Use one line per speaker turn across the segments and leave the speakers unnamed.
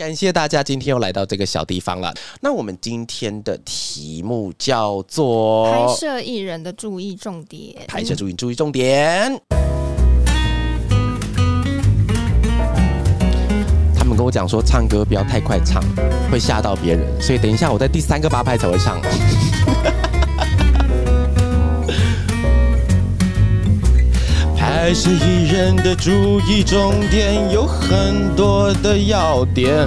感谢大家今天又来到这个小地方了。那我们今天的题目叫做
拍摄艺人的注意重点。
拍摄注意注意重点。他们跟我讲说，唱歌不要太快唱，会吓到别人。所以等一下我在第三个八拍才会唱。爱是一人的注意重点有很多的要点，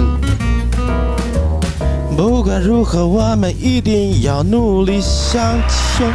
不管如何，我们一定要努力向前。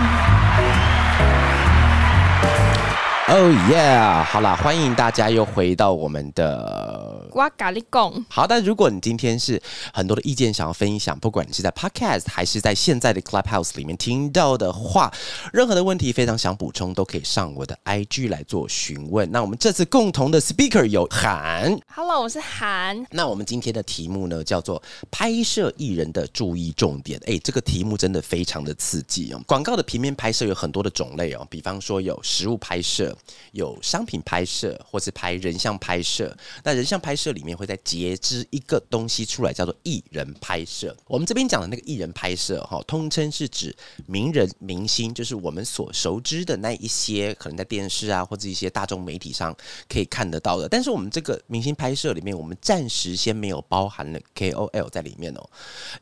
哦耶！好了，欢迎大家又回到我们的
哇咖喱贡。
好，但如果你今天是很多的意见想要分享，不管你是在 Podcast 还是在现在的 Clubhouse 里面听到的话，任何的问题非常想补充，都可以上我的 IG 来做询问。那我们这次共同的 Speaker 有韩
，Hello，我是韩。
那我们今天的题目呢，叫做拍摄艺人的注意重点。哎，这个题目真的非常的刺激哦。广告的平面拍摄有很多的种类哦，比方说有实物拍摄。有商品拍摄，或是拍人像拍摄。那人像拍摄里面会再截肢一个东西出来，叫做艺人拍摄。我们这边讲的那个艺人拍摄，哈，通称是指名人明星，就是我们所熟知的那一些，可能在电视啊，或者一些大众媒体上可以看得到的。但是我们这个明星拍摄里面，我们暂时先没有包含了 KOL 在里面哦，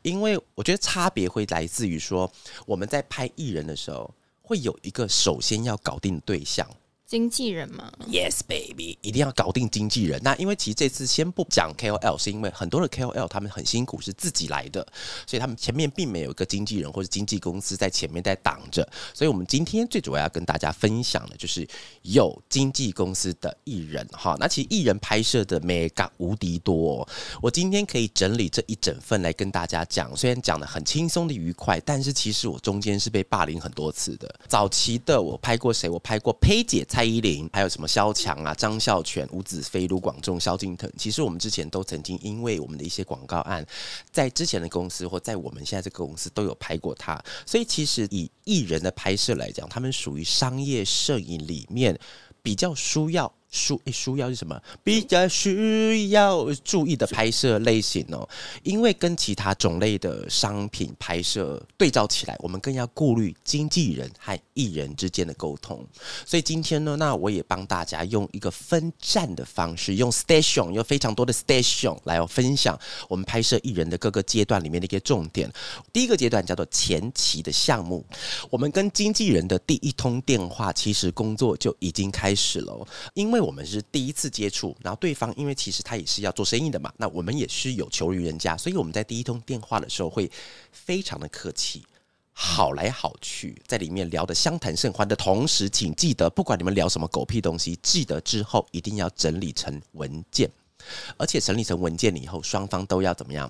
因为我觉得差别会来自于说，我们在拍艺人的时候，会有一个首先要搞定的对象。
经纪人吗
？Yes, baby，一定要搞定经纪人。那因为其实这次先不讲 KOL，是因为很多的 KOL 他们很辛苦，是自己来的，所以他们前面并没有一个经纪人或者经纪公司在前面在挡着。所以我们今天最主要要跟大家分享的就是有经纪公司的艺人哈。那其实艺人拍摄的 mega 无敌多，我今天可以整理这一整份来跟大家讲。虽然讲的很轻松的愉快，但是其实我中间是被霸凌很多次的。早期的我拍过谁？我拍过呸姐。蔡依林，还有什么萧蔷啊、张孝全、吴子飞、卢广仲、萧敬腾，其实我们之前都曾经因为我们的一些广告案，在之前的公司或在我们现在这个公司都有拍过他，所以其实以艺人的拍摄来讲，他们属于商业摄影里面比较需要。需诶，需要是什么？比较需要注意的拍摄类型哦，因为跟其他种类的商品拍摄对照起来，我们更要顾虑经纪人和艺人之间的沟通。所以今天呢，那我也帮大家用一个分站的方式，用 station 有非常多的 station 来分享我们拍摄艺人的各个阶段里面的一些重点。第一个阶段叫做前期的项目，我们跟经纪人的第一通电话，其实工作就已经开始了，因为。因为我们是第一次接触，然后对方因为其实他也是要做生意的嘛，那我们也是有求于人家，所以我们在第一通电话的时候会非常的客气，好来好去，在里面聊得相谈甚欢的同时，请记得不管你们聊什么狗屁东西，记得之后一定要整理成文件，而且整理成文件了以后，双方都要怎么样？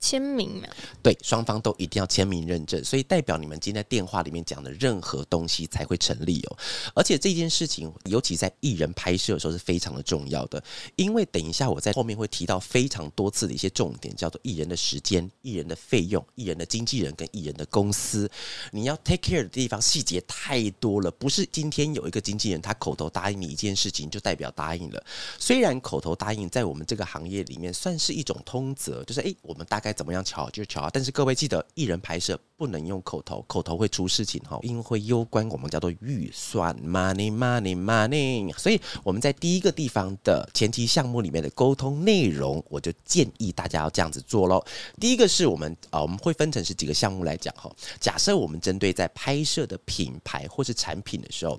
签名嘛，
对，双方都一定要签名认证，所以代表你们今天电话里面讲的任何东西才会成立哦。而且这件事情，尤其在艺人拍摄的时候是非常的重要的，因为等一下我在后面会提到非常多次的一些重点，叫做艺人的时间、艺人的费用、艺人的经纪人跟艺人的公司，你要 take care 的地方细节太多了，不是今天有一个经纪人他口头答应你一件事情就代表答应了。虽然口头答应在我们这个行业里面算是一种通则，就是诶，我们大概。该怎么样巧就巧，但是各位记得，艺人拍摄不能用口头，口头会出事情哈，因为会攸关我们叫做预算 money money money。所以我们在第一个地方的前期项目里面的沟通内容，我就建议大家要这样子做喽。第一个是我们啊，我们会分成是几个项目来讲哈。假设我们针对在拍摄的品牌或是产品的时候。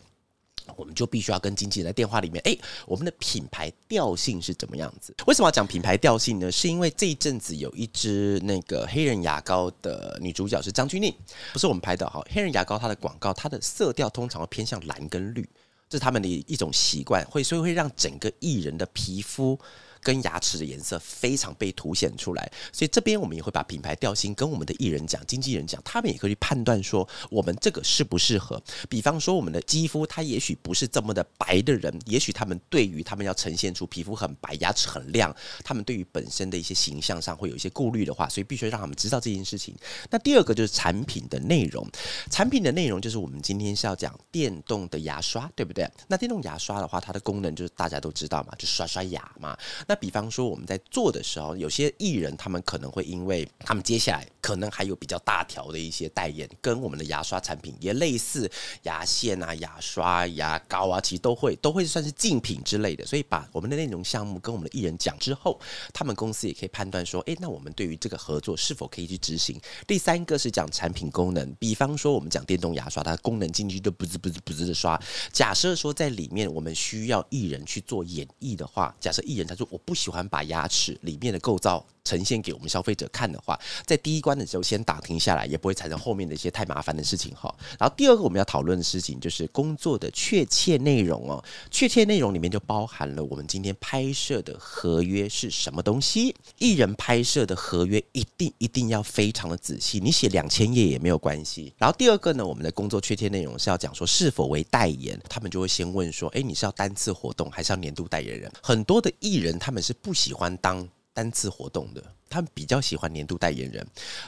我们就必须要跟经纪人在电话里面，哎，我们的品牌调性是怎么样子？为什么要讲品牌调性呢？是因为这一阵子有一支那个黑人牙膏的女主角是张钧甯，不是我们拍的哈。黑人牙膏它的广告，它的色调通常会偏向蓝跟绿，这是他们的一种习惯，会所以会让整个艺人的皮肤跟牙齿的颜色非常被凸显出来。所以这边我们也会把品牌调性跟我们的艺人讲、经纪人讲，他们也可以去判断说我们这个适不适合。比方说我们的肌肤，它也许不是这么的白的人，也许他们对于他们要呈现出皮肤很白、牙齿很亮，他们对于本身的一些形象上会有一些顾虑的话，所以必须让他们知道这件事情。那第二个就是产品的内容，产品的内容就是我们今天是要讲电动的牙刷，对不对？那电动牙刷的话，它的功能就是大家都知道嘛，就刷刷牙嘛。那比方说我们在做的时候，有些艺人他们可能会因为他们接下来可能还有比较大条的一些代言，跟我们的牙刷产品也类似，牙线啊、牙刷、牙膏啊，其实都会都会算是竞品之类的。所以把我们的内容项目跟我们的艺人讲之后，他们公司也可以判断说，诶，那我们对于这个合作是否可以去执行。第三个是讲产品功能，比方说我们讲电动牙刷，它功能进去就不滋不滋不滋的刷。假设说在里面我们需要艺人去做演绎的话，假设艺人他说我不喜欢把牙齿里面的构造。呈现给我们消费者看的话，在第一关的时候先打停下来，也不会产生后面的一些太麻烦的事情哈。然后第二个我们要讨论的事情就是工作的确切内容哦，确切内容里面就包含了我们今天拍摄的合约是什么东西。艺人拍摄的合约一定一定要非常的仔细，你写两千页也没有关系。然后第二个呢，我们的工作确切内容是要讲说是否为代言，他们就会先问说，哎，你是要单次活动还是要年度代言人？很多的艺人他们是不喜欢当。单次活动的，他们比较喜欢年度代言人。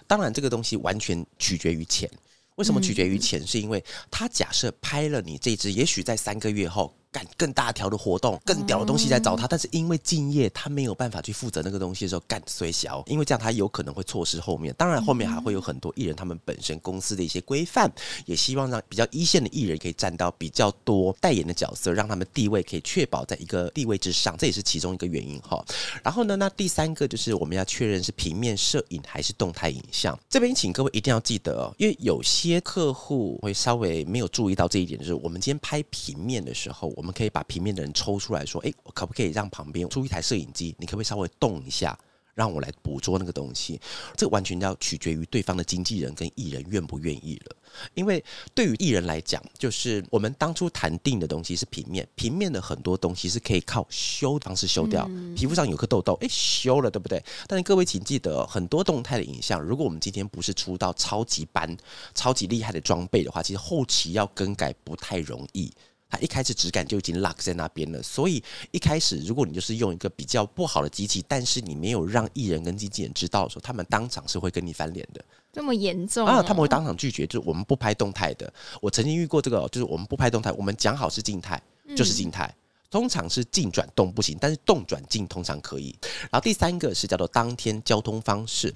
当然，这个东西完全取决于钱。为什么取决于钱？是因为他假设拍了你这支，也许在三个月后。干更大条的活动，更屌的东西在找他，但是因为敬业，他没有办法去负责那个东西的时候，干虽小，因为这样他有可能会错失后面。当然，后面还会有很多艺人，他们本身公司的一些规范，也希望让比较一线的艺人可以占到比较多代言的角色，让他们地位可以确保在一个地位之上，这也是其中一个原因哈。然后呢，那第三个就是我们要确认是平面摄影还是动态影像。这边请各位一定要记得哦，因为有些客户会稍微没有注意到这一点，就是我们今天拍平面的时候。我们可以把平面的人抽出来说：“哎，可不可以让旁边出一台摄影机？你可不可以稍微动一下，让我来捕捉那个东西？”这完全要取决于对方的经纪人跟艺人愿不愿意了。因为对于艺人来讲，就是我们当初谈定的东西是平面，平面的很多东西是可以靠修方式修掉。皮肤上有颗痘痘，哎，修了，对不对？但是各位请记得，很多动态的影像，如果我们今天不是出到超级班、超级厉害的装备的话，其实后期要更改不太容易。它一开始质感就已经 lock 在那边了，所以一开始如果你就是用一个比较不好的机器，但是你没有让艺人跟经纪人知道的时候，他们当场是会跟你翻脸的。
这么严重
啊？他们会当场拒绝，就是我们不拍动态的。我曾经遇过这个，就是我们不拍动态，我们讲好是静态，就是静态。通常是静转动不行，但是动转静通常可以。然后第三个是叫做当天交通方式，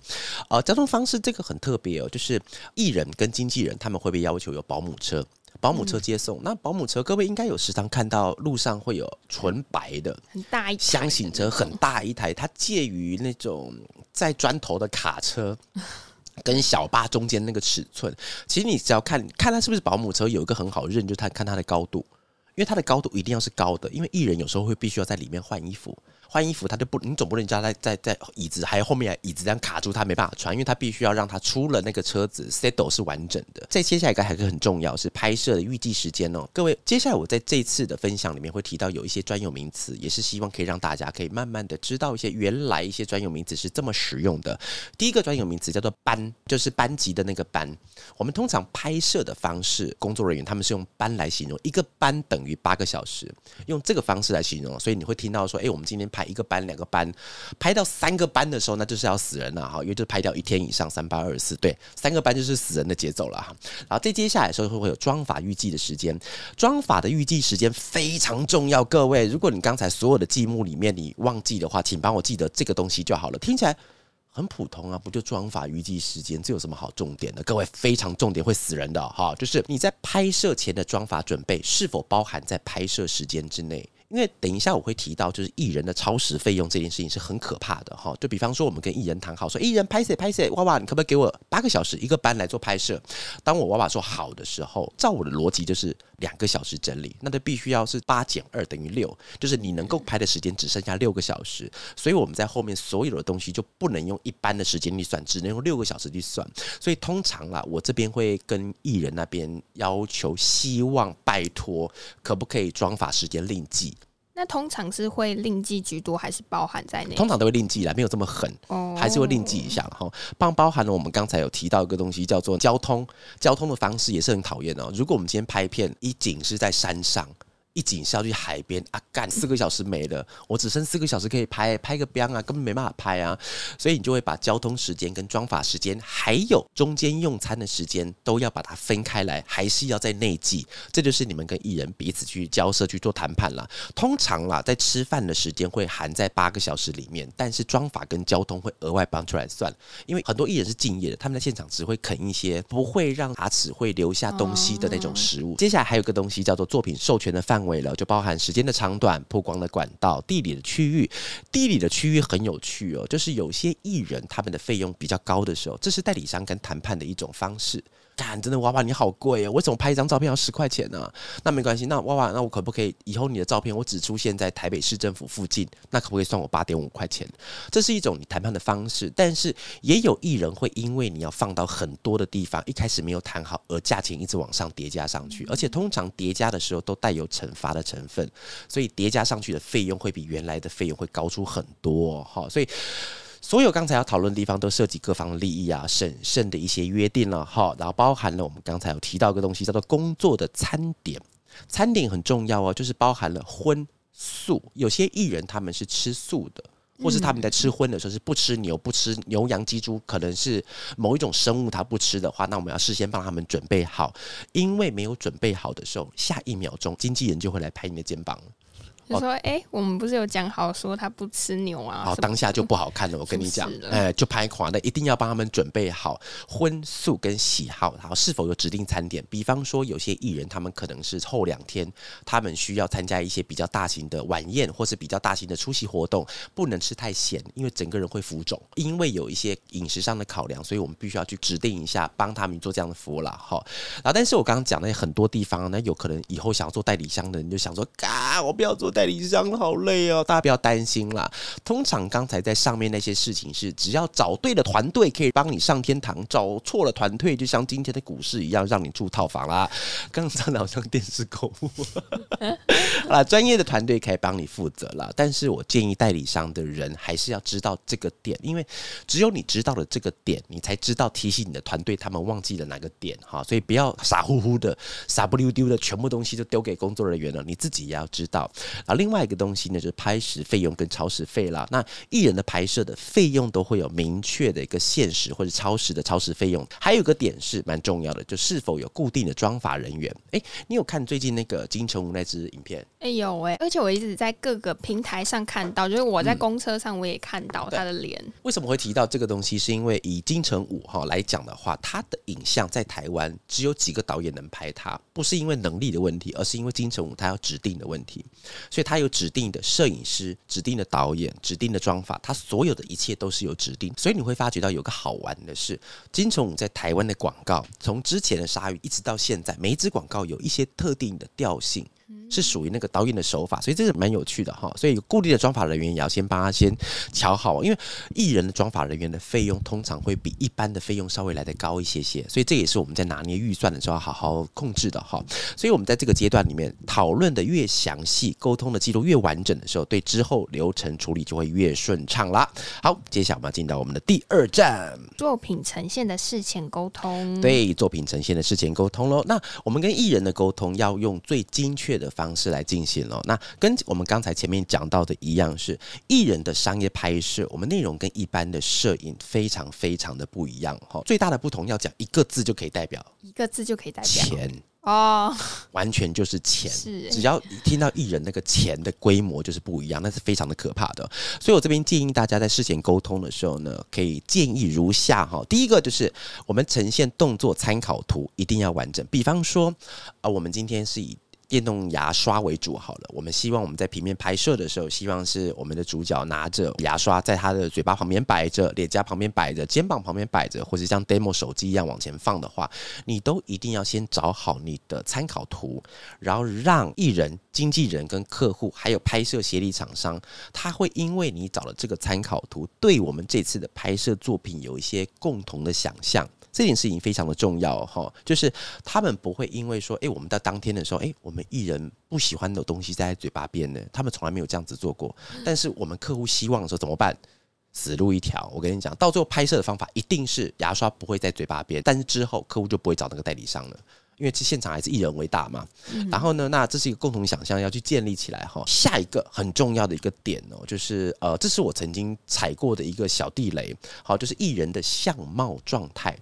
呃，交通方式这个很特别哦，就是艺人跟经纪人他们会被要求有保姆车。保姆车接送，那保姆车各位应该有时常看到路上会有纯白的
很大一
箱型车，很大一台，它介于那种在砖头的卡车 跟小巴中间那个尺寸。其实你只要看看它是不是保姆车，有一个很好认，就是它看它的高度，因为它的高度一定要是高的，因为艺人有时候会必须要在里面换衣服。换衣服，他就不，你总不能叫他在在椅子还有后面椅子这样卡住，他没办法穿，因为他必须要让他出了那个车子 settle 是完整的。再接下来一个还是很重要，是拍摄的预计时间哦。各位，接下来我在这次的分享里面会提到有一些专有名词，也是希望可以让大家可以慢慢的知道一些原来一些专有名词是这么使用的。第一个专有名词叫做班，就是班级的那个班。我们通常拍摄的方式，工作人员他们是用班来形容，一个班等于八个小时，用这个方式来形容。所以你会听到说，哎，我们今天拍。一个班、两个班，拍到三个班的时候，那就是要死人了哈，因为就拍掉一天以上，三八二十四，对，三个班就是死人的节奏了哈。然后再接下来的时候，会会有妆法预计的时间，妆法的预计时间非常重要，各位，如果你刚才所有的记目里面你忘记的话，请帮我记得这个东西就好了。听起来很普通啊，不就妆法预计时间，这有什么好重点的？各位非常重点会死人的哈，就是你在拍摄前的妆法准备是否包含在拍摄时间之内。因为等一下我会提到，就是艺人的超时费用这件事情是很可怕的哈。就比方说，我们跟艺人谈好，说艺人拍摄拍摄，娃娃，你可不可以给我八个小时一个班来做拍摄？当我娃娃说好的时候，照我的逻辑就是两个小时整理，那它必须要是八减二等于六，就是你能够拍的时间只剩下六个小时。所以我们在后面所有的东西就不能用一般的时间去算，只能用六个小时去算。所以通常啦，我这边会跟艺人那边要求，希望拜托，可不可以装法时间另计？
那通常是会另计居多，还是包含在内？
通常都会另计啦，没有这么狠。
哦
还是会另计一下哈。包包含了我们刚才有提到一个东西，叫做交通。交通的方式也是很讨厌哦。如果我们今天拍片，一景是在山上。一景是要去海边啊，干四个小时没了，我只剩四个小时可以拍拍个标啊，根本没办法拍啊，所以你就会把交通时间跟妆发时间，还有中间用餐的时间都要把它分开来，还是要在内记，这就是你们跟艺人彼此去交涉去做谈判啦。通常啦，在吃饭的时间会含在八个小时里面，但是妆发跟交通会额外帮出来算，因为很多艺人是敬业的，他们在现场只会啃一些不会让牙齿会留下东西的那种食物。接下来还有个东西叫做作品授权的范为。了，就包含时间的长短、曝光的管道、地理的区域。地理的区域很有趣哦，就是有些艺人他们的费用比较高的时候，这是代理商跟谈判的一种方式。干，真的娃娃你好贵哦！为什么拍一张照片要十块钱呢？那没关系，那娃娃，那我可不可以以后你的照片我只出现在台北市政府附近？那可不可以算我八点五块钱？这是一种你谈判的方式，但是也有艺人会因为你要放到很多的地方，一开始没有谈好，而价钱一直往上叠加上去，而且通常叠加的时候都带有惩罚的成分，所以叠加上去的费用会比原来的费用会高出很多哈，所以。所有刚才要讨论的地方都涉及各方利益啊、审慎的一些约定了哈，然后包含了我们刚才有提到一个东西叫做工作的餐点，餐点很重要哦，就是包含了荤素，有些艺人他们是吃素的，或是他们在吃荤的时候是不吃牛、不吃牛羊鸡猪，可能是某一种生物他不吃的话，那我们要事先帮他们准备好，因为没有准备好的时候，下一秒钟经纪人就会来拍你的肩膀。
就说：“哎，我们不是有讲好说他不吃牛啊？”
好，当下就不好看了。我跟你讲，哎，就拍垮的，一定要帮他们准备好荤素跟喜好，然后是否有指定餐点。比方说，有些艺人他们可能是后两天，他们需要参加一些比较大型的晚宴，或是比较大型的出席活动，不能吃太咸，因为整个人会浮肿。因为有一些饮食上的考量，所以我们必须要去指定一下，帮他们做这样的服务了。哈，然后，但是我刚刚讲的很多地方呢，有可能以后想要做代理商的人就想说：“嘎，我不要做。”代理商好累哦，大家不要担心啦。通常刚才在上面那些事情是，只要找对了团队可以帮你上天堂，找错了团队就像今天的股市一样，让你住套房啦。刚才好像电视购物，啊，专业的团队可以帮你负责啦。但是我建议代理商的人还是要知道这个点，因为只有你知道了这个点，你才知道提醒你的团队他们忘记了哪个点哈。所以不要傻乎乎的、傻不溜丢的，全部东西都丢给工作人员了，你自己也要知道。啊，另外一个东西呢，就是拍摄费用跟超时费啦。那艺人的拍摄的费用都会有明确的一个限时或者超时的超时费用。还有个点是蛮重要的，就是否有固定的妆发人员。哎，你有看最近那个金城武那支影片？
哎有哎，而且我一直在各个平台上看到，就是我在公车上我也看到他的脸。
为什么会提到这个东西？是因为以金城武哈来讲的话，他的影像在台湾只有几个导演能拍他，不是因为能力的问题，而是因为金城武他要指定的问题。所以他有指定的摄影师、指定的导演、指定的妆法，他所有的一切都是有指定。所以你会发觉到有个好玩的是，金城武在台湾的广告，从之前的鲨鱼一直到现在，每一支广告有一些特定的调性。是属于那个导演的手法，所以这是蛮有趣的哈。所以有固定的妆法人员也要先帮他先瞧好，因为艺人的妆法人员的费用通常会比一般的费用稍微来的高一些些，所以这也是我们在拿捏预算的时候好好控制的哈。所以我们在这个阶段里面讨论的越详细，沟通的记录越完整的时候，对之后流程处理就会越顺畅啦。好，接下来我们要进到我们的第二站，
作品呈现的事前沟通。
对，作品呈现的事前沟通喽。那我们跟艺人的沟通要用最精确的方式来进行了。那跟我们刚才前面讲到的一样，是艺人的商业拍摄，我们内容跟一般的摄影非常非常的不一样哈。最大的不同要讲一个字就可以代表，
一个字就可以代表
钱
哦，
完全就是钱。
是
只要一听到艺人那个钱的规模就是不一样，那是非常的可怕的。所以我这边建议大家在事前沟通的时候呢，可以建议如下哈。第一个就是我们呈现动作参考图一定要完整，比方说啊，我们今天是以。电动牙刷为主好了，我们希望我们在平面拍摄的时候，希望是我们的主角拿着牙刷，在他的嘴巴旁边摆着，脸颊旁边摆着，肩膀旁边摆着，或者像 demo 手机一样往前放的话，你都一定要先找好你的参考图，然后让艺人、经纪人跟客户，还有拍摄协力厂商，他会因为你找了这个参考图，对我们这次的拍摄作品有一些共同的想象。这件事情非常的重要哈，就是他们不会因为说，哎，我们到当天的时候，哎，我们艺人不喜欢的东西在嘴巴边呢，他们从来没有这样子做过。但是我们客户希望的时候怎么办？死路一条。我跟你讲，到最后拍摄的方法一定是牙刷不会在嘴巴边，但是之后客户就不会找那个代理商了。因为这现场还是艺人为大嘛，然后呢，那这是一个共同想象要去建立起来哈。下一个很重要的一个点哦，就是呃，这是我曾经踩过的一个小地雷，好，就是艺人的相貌状态，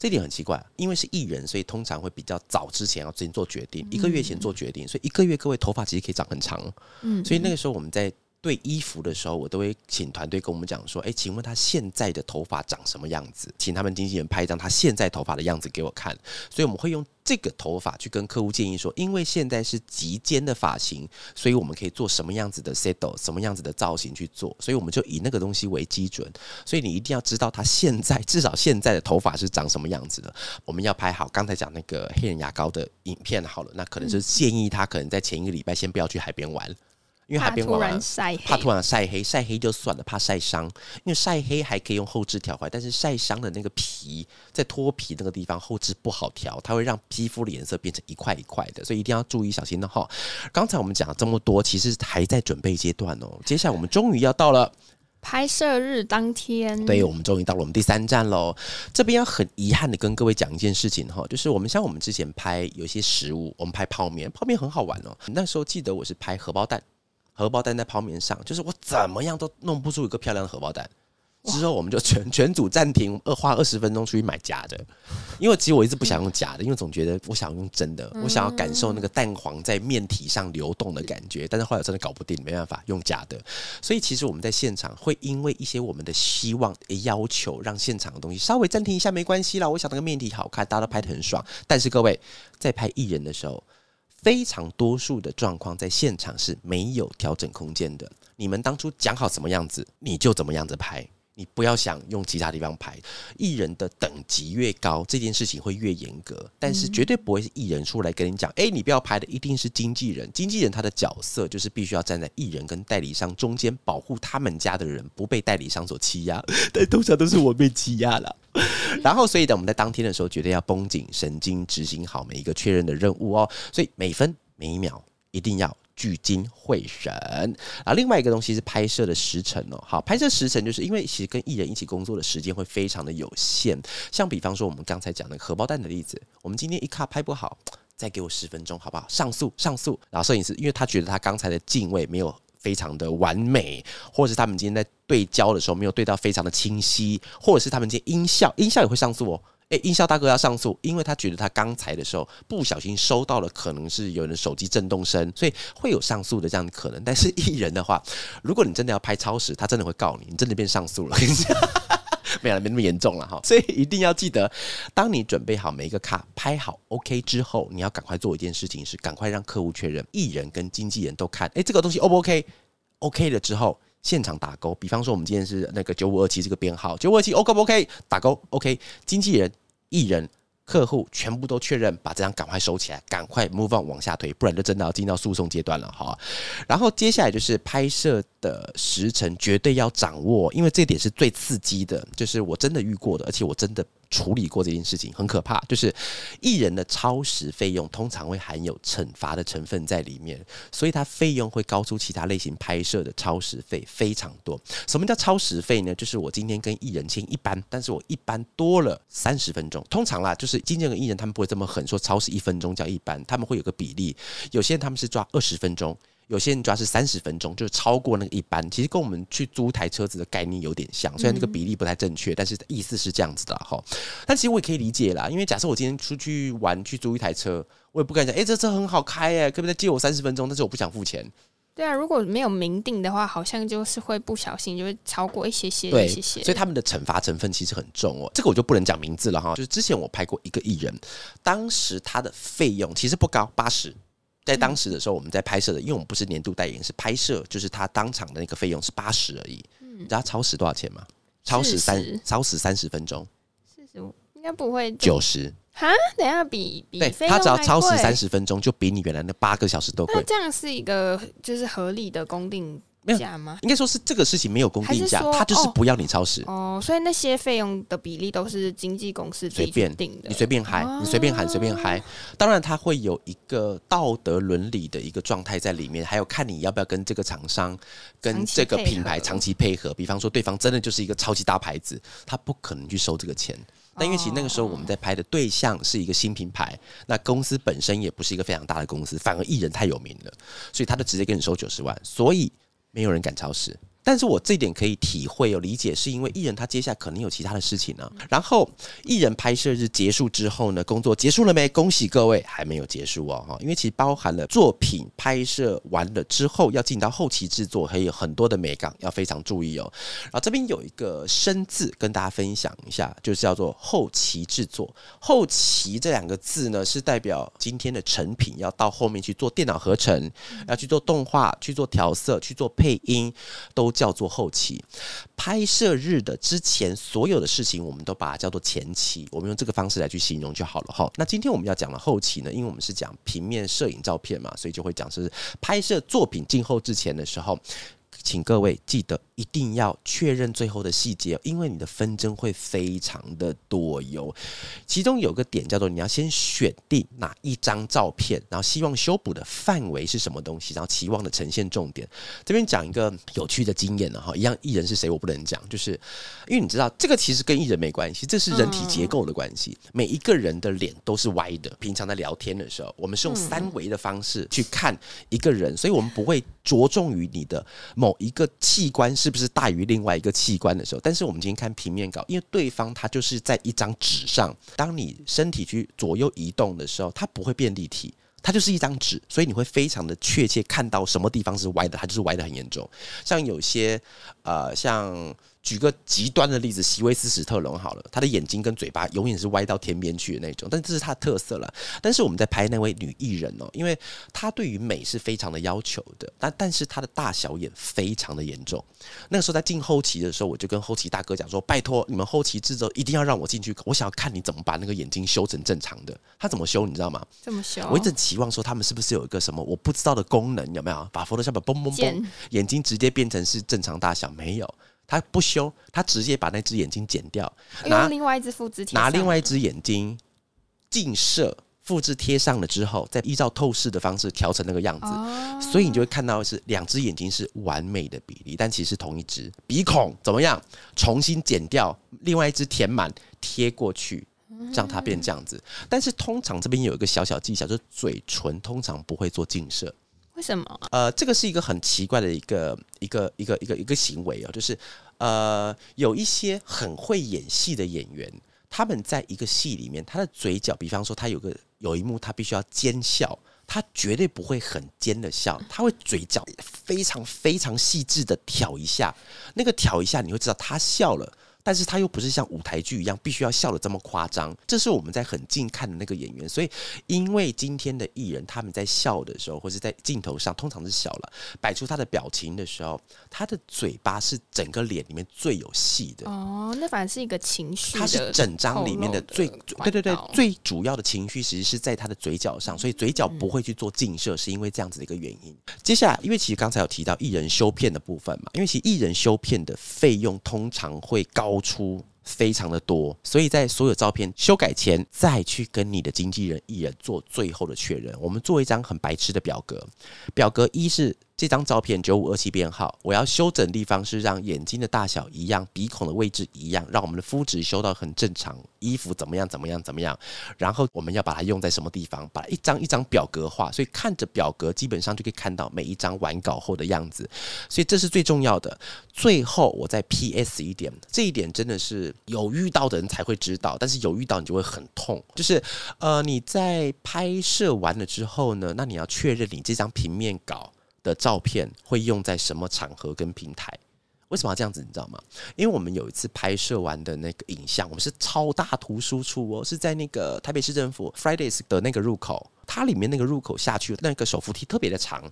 这点很奇怪，因为是艺人，所以通常会比较早之前要先做决定，一个月前做决定，所以一个月各位头发其实可以长很长，嗯，所以那个时候我们在。对衣服的时候，我都会请团队跟我们讲说：“哎，请问他现在的头发长什么样子？请他们经纪人拍一张他现在头发的样子给我看。”所以我们会用这个头发去跟客户建议说：“因为现在是极尖的发型，所以我们可以做什么样子的 settle，什么样子的造型去做。”所以我们就以那个东西为基准。所以你一定要知道他现在 至少现在的头发是长什么样子的。我们要拍好刚才讲那个黑人牙膏的影片好了，那可能是建议他可能在前一个礼拜先不要去海边玩。因为海边玩，怕突然晒黑，晒黑就算了，怕晒伤。因为晒黑还可以用后置调回但是晒伤的那个皮在脱皮那个地方后置不好调，它会让皮肤的颜色变成一块一块的，所以一定要注意小心的哈。刚才我们讲了这么多，其实还在准备阶段哦。接下来我们终于要到了
拍摄日当天，
对我们终于到了我们第三站喽。这边要很遗憾的跟各位讲一件事情哈，就是我们像我们之前拍有些食物，我们拍泡面，泡面很好玩哦。那时候记得我是拍荷包蛋。荷包蛋在泡面上，就是我怎么样都弄不出一个漂亮的荷包蛋。之后我们就全全组暂停，二花二十分钟出去买假的。因为其实我一直不想用假的，因为总觉得我想用真的，我想要感受那个蛋黄在面体上流动的感觉。但是后来真的搞不定，没办法用假的。所以其实我们在现场会因为一些我们的希望要求，让现场的东西稍微暂停一下，没关系啦。我想那个面体好看，大家都拍的很爽。但是各位在拍艺人的时候。非常多数的状况在现场是没有调整空间的。你们当初讲好什么样子，你就怎么样子拍。你不要想用其他地方拍，艺人的等级越高，这件事情会越严格。但是绝对不会是艺人出来跟你讲，哎，你不要拍的，一定是经纪人。经纪人他的角色就是必须要站在艺人跟代理商中间，保护他们家的人不被代理商所欺压。但通常都是我被欺压了。然后，所以呢，我们在当天的时候，绝对要绷紧神经，执行好每一个确认的任务哦。所以每分每一秒一定要。聚精会神啊！另外一个东西是拍摄的时辰哦。好，拍摄时辰就是因为其实跟艺人一起工作的时间会非常的有限。像比方说我们刚才讲那个荷包蛋的例子，我们今天一卡拍不好，再给我十分钟好不好？上诉上诉。然后摄影师因为他觉得他刚才的镜位没有非常的完美，或者是他们今天在对焦的时候没有对到非常的清晰，或者是他们今天音效音效也会上诉哦。哎，音效大哥要上诉，因为他觉得他刚才的时候不小心收到了，可能是有人手机震动声，所以会有上诉的这样的可能。但是 艺人的话，如果你真的要拍超时，他真的会告你，你真的变上诉了。没有，没那么严重了哈。所以一定要记得，当你准备好每一个卡拍好 OK 之后，你要赶快做一件事情，是赶快让客户确认，艺人跟经纪人都看，哎，这个东西 O 不 OK？OK 了之后。现场打勾，比方说我们今天是那个九五二七这个编号，九五二七 OK 不 OK？打勾 OK，经纪人、艺人、客户全部都确认，把这张赶快收起来，赶快 move on 往下推，不然就真的要进到诉讼阶段了哈。然后接下来就是拍摄的时辰绝对要掌握，因为这点是最刺激的，就是我真的遇过的，而且我真的。处理过这件事情很可怕，就是艺人的超时费用通常会含有惩罚的成分在里面，所以它费用会高出其他类型拍摄的超时费非常多。什么叫超时费呢？就是我今天跟艺人签一般，但是我一般多了三十分钟。通常啦，就是经纪人艺人他们不会这么狠，说超时一分钟叫一般，他们会有个比例。有些人他们是抓二十分钟。有些人抓是三十分钟，就是超过那个一般，其实跟我们去租台车子的概念有点像，虽然那个比例不太正确，但是意思是这样子的哈。但其实我也可以理解啦，因为假设我今天出去玩去租一台车，我也不敢讲，哎，这车很好开哎，可不可以借我三十分钟？但是我不想付钱。
对啊，如果没有明定的话，好像就是会不小心就会超过一些些，
对，
些些。
所以他们的惩罚成分其实很重哦。这个我就不能讲名字了哈。就是之前我拍过一个艺人，当时他的费用其实不高，八十。在当时的时候，我们在拍摄的，因为我们不是年度代言，是拍摄，就是他当场的那个费用是八十而已。你知道超时多少钱吗？超时三，超时三十分钟，
四十五应该不会
九十。
哈，等下比比
对，他只要超时三十分钟，就比你原来那八个小时都贵。
这样是一个就是合理的公定
没有
价吗？
应该说是这个事情没有公定价他就是不要你超时。
哦，所以那些费用的比例都是经纪公司
随便
定的。
你随便嗨，
哦
你随便喊，随便嗨。当然，他会有一个道德伦理的一个状态在里面，还有看你要不要跟这个厂商、跟这个品牌长期配合。比方说，对方真的就是一个超级大牌子，他不可能去收这个钱。但因为其实那个时候我们在拍的对象是一个新品牌，那公司本身也不是一个非常大的公司，反而艺人太有名了，所以他就直接跟你收九十万，所以没有人敢超时。但是我这点可以体会有理解，是因为艺人他接下来可能有其他的事情呢、然后艺人拍摄日结束之后呢，工作结束了没？恭喜各位，还没有结束哦哈，因为其实包含了作品拍摄完了之后，要进到后期制作，还有很多的美感要非常注意哦。然后这边有一个生字跟大家分享一下，就是叫做后期制作。后期这两个字呢，是代表今天的成品要到后面去做电脑合成，要去做动画、去做调色、去做配音，都叫做后期。拍摄日的之前所有的事情，我们都把它叫做前期，我们用这个方式来去形容就好了哈。那今天我们要讲的后期呢，因为我们是讲平面摄影照片嘛，所以就会讲是拍摄作品进后之前的时候。请各位记得一定要确认最后的细节，因为你的纷争会非常的多哟。其中有个点叫做你要先选定哪一张照片，然后希望修补的范围是什么东西，然后期望的呈现重点。这边讲一个有趣的经验了哈，一样艺人是谁我不能讲，就是因为你知道这个其实跟艺人没关系，这是人体结构的关系。每一个人的脸都是歪的，平常在聊天的时候，我们是用三维的方式去看一个人，所以我们不会着重于你的某一个器官是不是大于另外一个器官的时候。但是我们今天看平面稿，因为对方他就是在一张纸上，当你身体去左右移动的时候，它不会变立体。它就是一张纸，所以你会非常的确切看到什么地方是歪的，它就是歪的很严重。像有些呃，像举个极端的例子，席维斯史特龙好了，他的眼睛跟嘴巴永远是歪到天边去的那种，但这是他的特色了。但是我们在拍那位女艺人哦，因为她对于美是非常的要求的，但但是她的大小眼非常的严重。那个时候在进后期的时候，我就跟后期大哥讲说：“拜托你们后期制作一定要让我进去，我想要看你怎么把那个眼睛修成正常的。他怎么修，你知道吗？
怎么修，
我一直期望说他们是不是有一个什么我不知道的功能，有没有？把 Photoshop 嘣嘣嘣，眼睛直接变成是正常大小，没有。他不修，他直接把那只眼睛剪掉，拿
另外一只复制贴
拿
上
另外一只眼睛近摄复制贴上了之后，再依照透视的方式调成那个样子。
哦，
所以你就会看到是两只眼睛是完美的比例，但其实是同一只。鼻孔怎么样？重新剪掉，另外一只填满贴过去，让它变这样子。但是通常这边有一个小小技巧，就是嘴唇通常不会做近摄。
为什么？
呃，这个是一个很奇怪的一个一个一个一个一个行为哦，就是呃，有一些很会演戏的演员，他们在一个戏里面，他的嘴角，比方说他有个有一幕，他必须要奸笑。他绝对不会很尖的笑，他会嘴角非常非常细致的挑一下，那个挑一下你会知道他笑了，但是他又不是像舞台剧一样必须要笑的这么夸张。这是我们在很近看的那个演员，所以因为今天的艺人他们在笑的时候，或是在镜头上，通常是笑了，摆出他的表情的时候，他的嘴巴是整个脸里面最有戏的。
哦，那反而是一个情绪的
它是整张里面的最
的
对对对最主要的情绪，其实是在他的嘴角上，所以嘴角不会去做近摄，是因为这样子的一个原因。接下来，因为其实刚才有提到艺人修片的部分嘛，因为其实艺人修片的费用通常会高出。非常的多，所以在所有照片修改前，再去跟你的经纪人、艺人做最后的确认。我们做一张很白痴的表格，表格一是这张照片九五二七编号，我要修整地方是让眼睛的大小一样，鼻孔的位置一样，让我们的肤质修到很正常，衣服怎么样怎么样怎么样，然后我们要把它用在什么地方，把一张一张表格化，所以看着表格基本上就可以看到每一张完稿后的样子，所以这是最重要的。最后我再 PS 一点，这一点真的是有遇到的人才会知道，但是有遇到你就会很痛。就是呃，你在拍摄完了之后呢，那你要确认你这张平面稿的照片会用在什么场合跟平台。为什么要这样子？你知道吗？因为我们有一次拍摄完的那个影像，我们是超大图输出哦，是在那个台北市政府 Fridays 的那个入口，它里面那个入口下去那个手扶梯特别的长，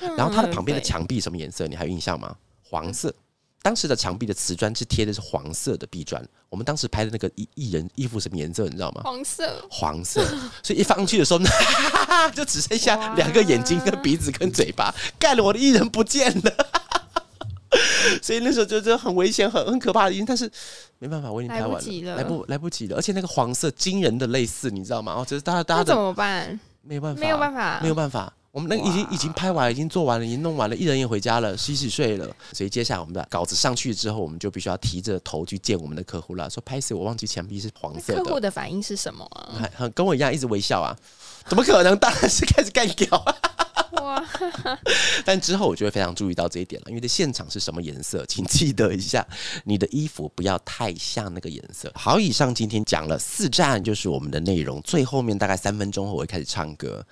然后它的旁边的墙壁什么颜色？你还有印象吗？黄色。当时的墙壁的瓷砖是贴的是黄色的壁砖，我们当时拍的那个艺艺人衣服什么颜色？你知道吗？
黄色，
黄色，所以一放上去的时候呢，就只剩下两个眼睛、跟鼻子、跟嘴巴，盖了我的艺人不见了。所以那时候就真的很危险、很很可怕的音，但是没办法，我已经拍完
了
来不来不及了，而且那个黄色惊人的类似，你知道吗？哦，就是大家大家
怎么办？
没有办法，
没有办法，
没有办法。我们那个已经已经拍完，已经做完了，已经弄完了，艺人也回家了，洗洗睡了。所以接下来我们的稿子上去之后，我们就必须要提着头去见我们的客户了。说拍摄我忘记墙壁是黄色
的客户
的，
反应是什么
很跟我一样一直微笑啊，怎么可能？当然是开始干掉。
哇，
但之后我就会非常注意到这一点了，因为在现场是什么颜色，请记得一下，你的衣服不要太像那个颜色。好，以上今天讲了四站，就是我们的内容。最后面大概三分钟后我会开始唱歌，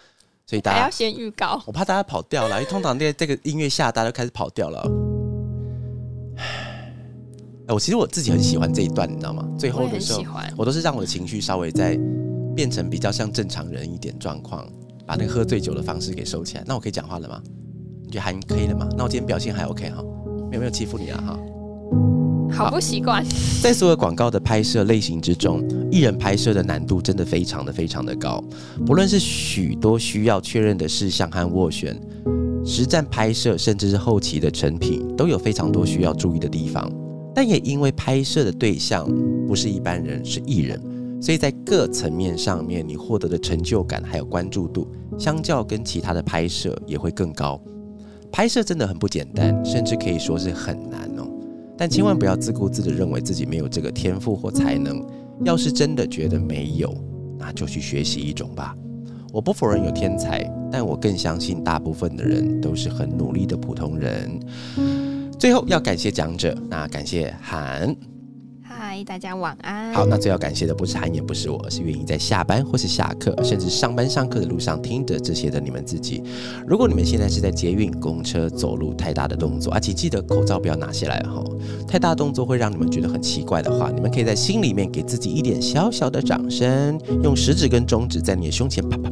所以大
家要
家
先预告。
我怕大家跑掉了，因为通常在这个音乐下，大家都开始跑掉了。哎，我其实我自己很喜欢这一段，你知道吗？最后的时候
很喜，欢，
我都是让我的情绪稍微再变成比较像正常人一点状况，把那个喝醉酒的方式给收起来。那我可以讲话了吗？你觉得还可以了吗？那我今天表现还 OK 哈，没有没有欺负你啊哈。
好不习惯。
在所有广告的拍摄类型之中，艺人拍摄的难度真的非常的非常的高，不论是许多需要确认的事项和斡旋，实战拍摄，甚至是后期的成品，都有非常多需要注意的地方。但也因为拍摄的对象不是一般人，是艺人，所以在各层面上面，你获得的成就感还有关注度，相较跟其他的拍摄也会更高。拍摄真的很不简单，甚至可以说是很难哦。但千万不要自顾自的认为自己没有这个天赋或才能。要是真的觉得没有，那就去学习一种吧。我不否认有天才，但我更相信大部分的人都是很努力的普通人。最后要感谢讲者，那感谢韩。
大家晚安。
好，那最要感谢的不是韩，也不是我，而是愿意在下班或是下课，甚至上班上课的路上听着这些的你们自己。如果你们现在是在捷运、公车、走路太大的动作，而且记得口罩不要拿下来哈。太大动作会让你们觉得很奇怪的话，你们可以在心里面给自己一点小小的掌声，用食指跟中指在你的胸前啪啪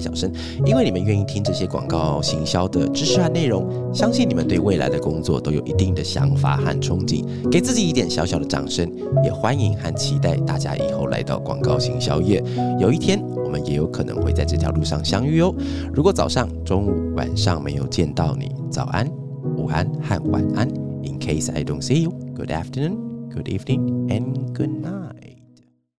小声，因为你们愿意听这些广告行销的知识和内容，相信你们对未来的工作都有一定的想法和憧憬，给自己一点小小的掌声，也欢迎和期待大家以后来到广告行销业，有一天我们也有可能会在这条路上相遇哦。如果早上、中午、晚上没有见到你，早安、午安和晚安。In case I don't see you, good afternoon, good evening, and good night.